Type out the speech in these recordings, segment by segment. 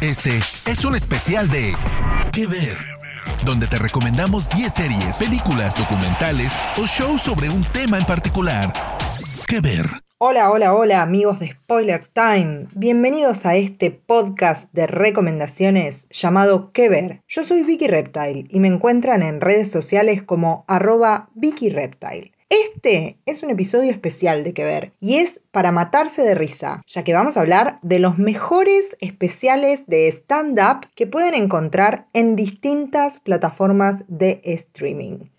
Este es un especial de ¿Qué ver? Donde te recomendamos 10 series, películas, documentales o shows sobre un tema en particular. ¿Qué ver? Hola, hola, hola amigos de Spoiler Time. Bienvenidos a este podcast de recomendaciones llamado ¿Qué ver? Yo soy Vicky Reptile y me encuentran en redes sociales como arroba Vicky Reptile. Este es un episodio especial de que ver y es para matarse de risa, ya que vamos a hablar de los mejores especiales de stand-up que pueden encontrar en distintas plataformas de streaming.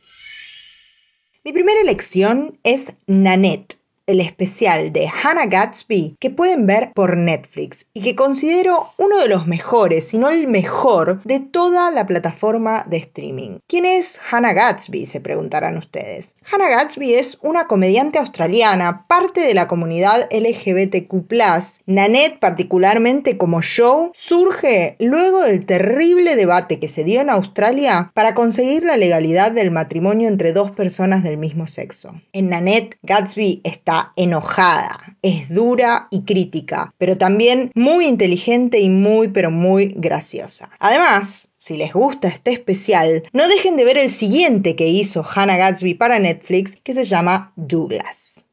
Mi primera elección es Nanette el especial de Hannah Gatsby que pueden ver por Netflix y que considero uno de los mejores, si no el mejor, de toda la plataforma de streaming. ¿Quién es Hannah Gatsby? Se preguntarán ustedes. Hannah Gatsby es una comediante australiana, parte de la comunidad LGBTQ. Nanette, particularmente como show, surge luego del terrible debate que se dio en Australia para conseguir la legalidad del matrimonio entre dos personas del mismo sexo. En Nanette, Gatsby está enojada, es dura y crítica, pero también muy inteligente y muy pero muy graciosa. Además, si les gusta este especial, no dejen de ver el siguiente que hizo Hannah Gatsby para Netflix que se llama Douglas.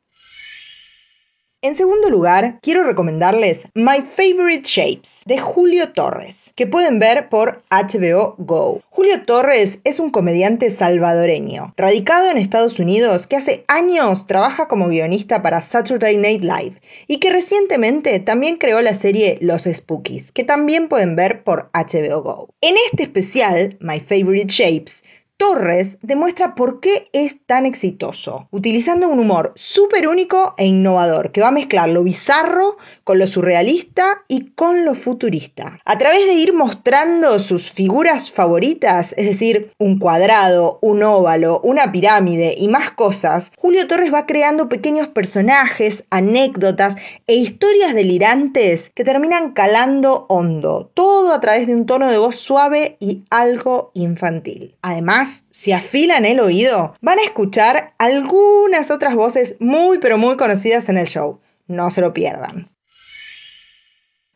En segundo lugar, quiero recomendarles My Favorite Shapes de Julio Torres, que pueden ver por HBO Go. Julio Torres es un comediante salvadoreño, radicado en Estados Unidos, que hace años trabaja como guionista para Saturday Night Live y que recientemente también creó la serie Los Spookies, que también pueden ver por HBO Go. En este especial, My Favorite Shapes, Torres demuestra por qué es tan exitoso, utilizando un humor súper único e innovador que va a mezclar lo bizarro con lo surrealista y con lo futurista. A través de ir mostrando sus figuras favoritas, es decir, un cuadrado, un óvalo, una pirámide y más cosas, Julio Torres va creando pequeños personajes, anécdotas e historias delirantes que terminan calando hondo, todo a través de un tono de voz suave y algo infantil. Además, si afilan el oído, van a escuchar algunas otras voces muy pero muy conocidas en el show. No se lo pierdan.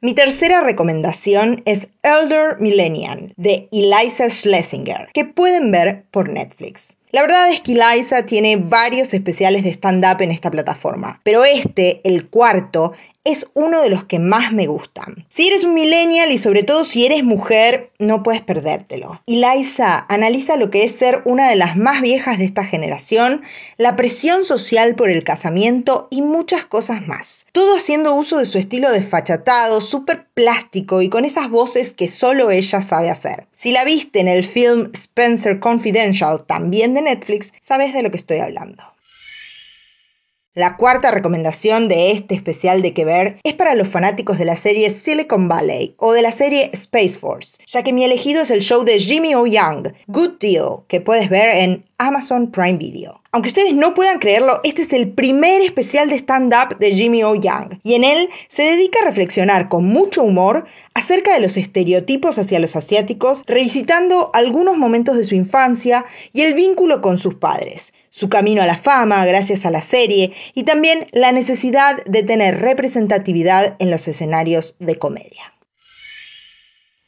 Mi tercera recomendación es Elder Millennial de Eliza Schlesinger, que pueden ver por Netflix. La verdad es que Eliza tiene varios especiales de stand-up en esta plataforma, pero este, el cuarto, es uno de los que más me gustan. Si eres un millennial y sobre todo si eres mujer, no puedes perdértelo. Eliza analiza lo que es ser una de las más viejas de esta generación, la presión social por el casamiento y muchas cosas más. Todo haciendo uso de su estilo desfachatado, súper plástico y con esas voces que solo ella sabe hacer. Si la viste en el film Spencer Confidential, también de Netflix, sabes de lo que estoy hablando. La cuarta recomendación de este especial de que ver es para los fanáticos de la serie Silicon Valley o de la serie Space Force, ya que mi elegido es el show de Jimmy O. Young, Good Deal, que puedes ver en Amazon Prime Video. Aunque ustedes no puedan creerlo, este es el primer especial de stand-up de Jimmy O. Young y en él se dedica a reflexionar con mucho humor acerca de los estereotipos hacia los asiáticos, revisitando algunos momentos de su infancia y el vínculo con sus padres, su camino a la fama gracias a la serie y también la necesidad de tener representatividad en los escenarios de comedia.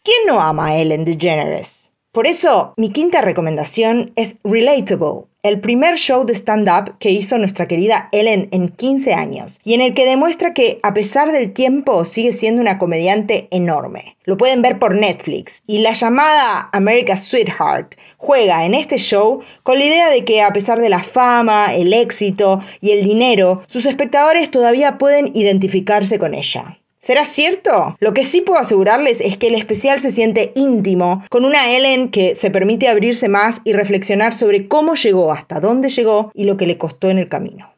¿Quién no ama a Ellen DeGeneres? Por eso, mi quinta recomendación es Relatable, el primer show de stand-up que hizo nuestra querida Ellen en 15 años, y en el que demuestra que a pesar del tiempo sigue siendo una comediante enorme. Lo pueden ver por Netflix, y la llamada America's Sweetheart juega en este show con la idea de que a pesar de la fama, el éxito y el dinero, sus espectadores todavía pueden identificarse con ella. ¿Será cierto? Lo que sí puedo asegurarles es que el especial se siente íntimo, con una Ellen que se permite abrirse más y reflexionar sobre cómo llegó hasta dónde llegó y lo que le costó en el camino.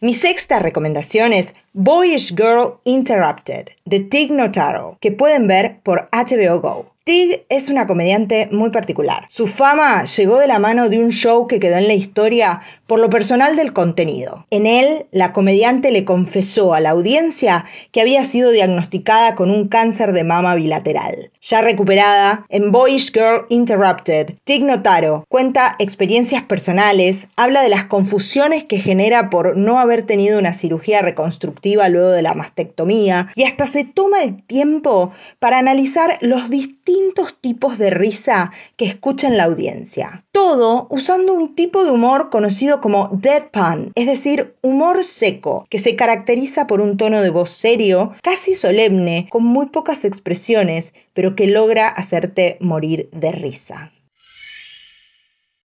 Mi sexta recomendación es Boyish Girl Interrupted de Tig Notaro, que pueden ver por HBO Go. Tig es una comediante muy particular. Su fama llegó de la mano de un show que quedó en la historia por lo personal del contenido. En él, la comediante le confesó a la audiencia que había sido diagnosticada con un cáncer de mama bilateral. Ya recuperada, en Boyish Girl Interrupted, Tig Notaro cuenta experiencias personales, habla de las confusiones que genera por no haber tenido una cirugía reconstructiva luego de la mastectomía y hasta se toma el tiempo para analizar los distintos tipos de risa que escucha en la audiencia. Todo usando un tipo de humor conocido como deadpan, es decir, humor seco, que se caracteriza por un tono de voz serio, casi solemne, con muy pocas expresiones, pero que logra hacerte morir de risa.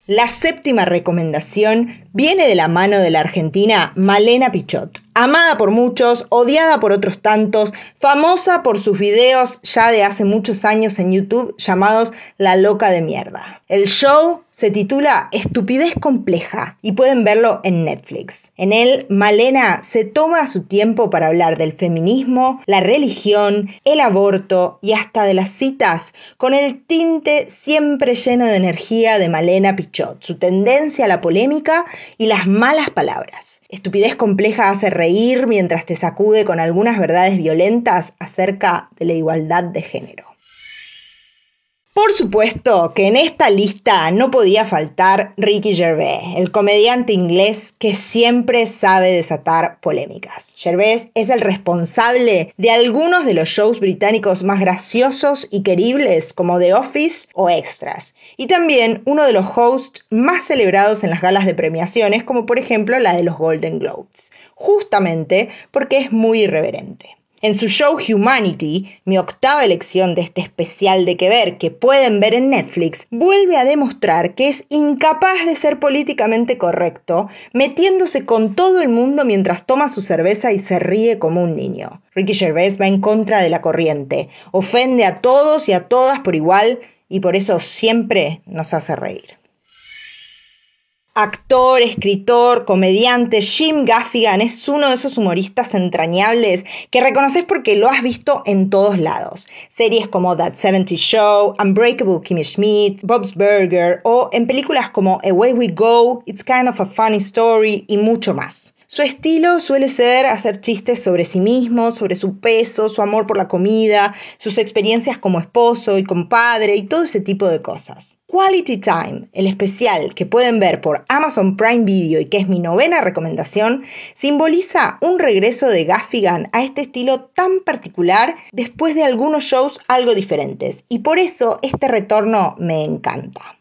La séptima recomendación viene de la mano de la argentina Malena Pichot. Amada por muchos, odiada por otros tantos, famosa por sus videos ya de hace muchos años en YouTube llamados La Loca de Mierda. El show se titula Estupidez Compleja y pueden verlo en Netflix. En él, Malena se toma su tiempo para hablar del feminismo, la religión, el aborto y hasta de las citas, con el tinte siempre lleno de energía de Malena Pichot, su tendencia a la polémica y las malas palabras. Estupidez Compleja hace reír mientras te sacude con algunas verdades violentas acerca de la igualdad de género. Supuesto que en esta lista no podía faltar Ricky Gervais, el comediante inglés que siempre sabe desatar polémicas. Gervais es el responsable de algunos de los shows británicos más graciosos y queribles como The Office o Extras, y también uno de los hosts más celebrados en las galas de premiaciones como por ejemplo la de los Golden Globes, justamente porque es muy irreverente. En su show Humanity, mi octava elección de este especial de que ver que pueden ver en Netflix, vuelve a demostrar que es incapaz de ser políticamente correcto, metiéndose con todo el mundo mientras toma su cerveza y se ríe como un niño. Ricky Gervais va en contra de la corriente, ofende a todos y a todas por igual y por eso siempre nos hace reír. Actor, escritor, comediante, Jim Gaffigan es uno de esos humoristas entrañables que reconoces porque lo has visto en todos lados. Series como That 70 Show, Unbreakable Kimmy Schmidt, Bob's Burger o en películas como Away We Go, It's Kind of a Funny Story y mucho más. Su estilo suele ser hacer chistes sobre sí mismo, sobre su peso, su amor por la comida, sus experiencias como esposo y como padre y todo ese tipo de cosas. Quality Time, el especial que pueden ver por Amazon Prime Video y que es mi novena recomendación, simboliza un regreso de Gaffigan a este estilo tan particular después de algunos shows algo diferentes y por eso este retorno me encanta.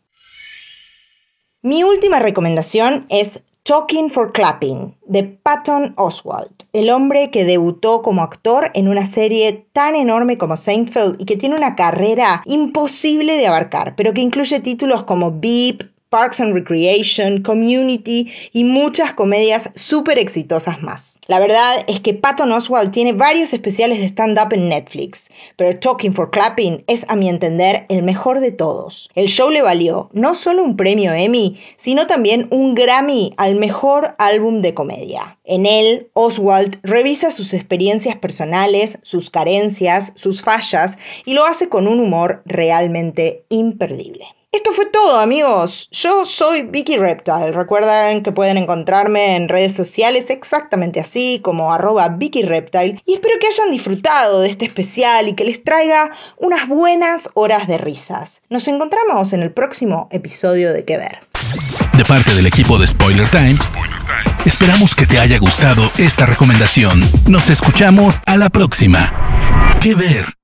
Mi última recomendación es Talking for Clapping, de Patton Oswalt, el hombre que debutó como actor en una serie tan enorme como Seinfeld y que tiene una carrera imposible de abarcar, pero que incluye títulos como Beep, Parks and Recreation, Community y muchas comedias súper exitosas más. La verdad es que Patton Oswald tiene varios especiales de stand-up en Netflix, pero Talking for Clapping es a mi entender el mejor de todos. El show le valió no solo un premio Emmy, sino también un Grammy al mejor álbum de comedia. En él, Oswald revisa sus experiencias personales, sus carencias, sus fallas y lo hace con un humor realmente imperdible. Esto fue todo amigos, yo soy Vicky Reptile, recuerden que pueden encontrarme en redes sociales exactamente así como arroba Vicky y espero que hayan disfrutado de este especial y que les traiga unas buenas horas de risas. Nos encontramos en el próximo episodio de Que Ver. De parte del equipo de Spoiler Time, esperamos que te haya gustado esta recomendación. Nos escuchamos a la próxima. Que Ver.